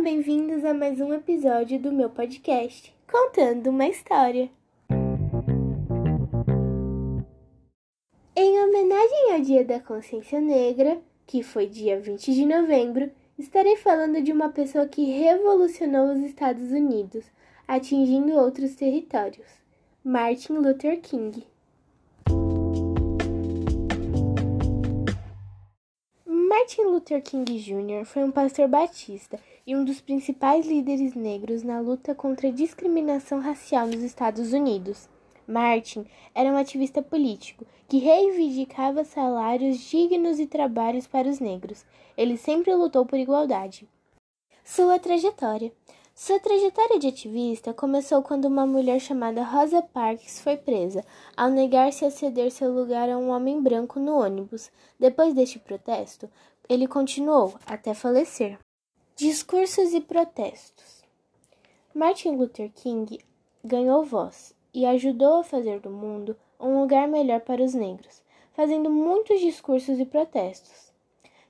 Sejam bem-vindos a mais um episódio do meu podcast, contando uma história. Em homenagem ao Dia da Consciência Negra, que foi dia 20 de novembro, estarei falando de uma pessoa que revolucionou os Estados Unidos, atingindo outros territórios: Martin Luther King. Martin Luther King Jr. foi um pastor batista e um dos principais líderes negros na luta contra a discriminação racial nos Estados Unidos. Martin era um ativista político que reivindicava salários dignos e trabalhos para os negros. Ele sempre lutou por igualdade. Sua trajetória. Sua trajetória de ativista começou quando uma mulher chamada Rosa Parks foi presa, ao negar-se a ceder seu lugar a um homem branco no ônibus. Depois deste protesto, ele continuou até falecer. Discursos e protestos. Martin Luther King ganhou voz e ajudou a fazer do mundo um lugar melhor para os negros, fazendo muitos discursos e protestos.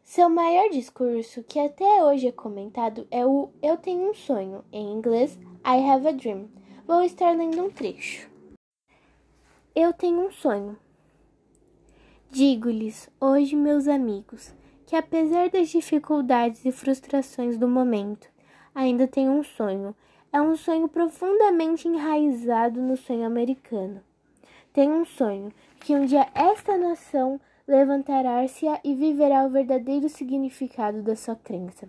Seu maior discurso, que até hoje é comentado, é o Eu Tenho um Sonho, em inglês I Have a Dream. Vou estar lendo um trecho. Eu tenho um sonho. Digo-lhes hoje, meus amigos, que apesar das dificuldades e frustrações do momento, ainda tenho um sonho. É um sonho profundamente enraizado no sonho americano. Tenho um sonho que um dia esta nação levantará-se e viverá o verdadeiro significado da sua crença.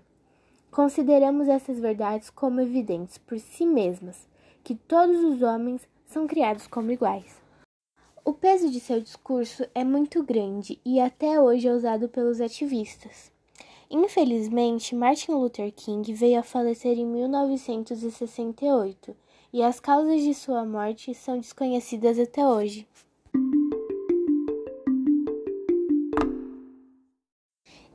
Consideramos essas verdades como evidentes por si mesmas, que todos os homens são criados como iguais. O peso de seu discurso é muito grande e até hoje é usado pelos ativistas. Infelizmente, Martin Luther King veio a falecer em 1968 e as causas de sua morte são desconhecidas até hoje.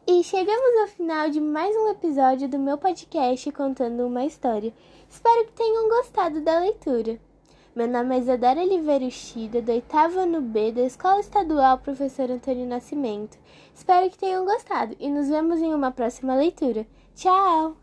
E chegamos ao final de mais um episódio do meu podcast contando uma história. Espero que tenham gostado da leitura. Meu nome é Isadora Oliveira Ushida, do oitavo ano B da Escola Estadual Professor Antônio Nascimento. Espero que tenham gostado e nos vemos em uma próxima leitura. Tchau!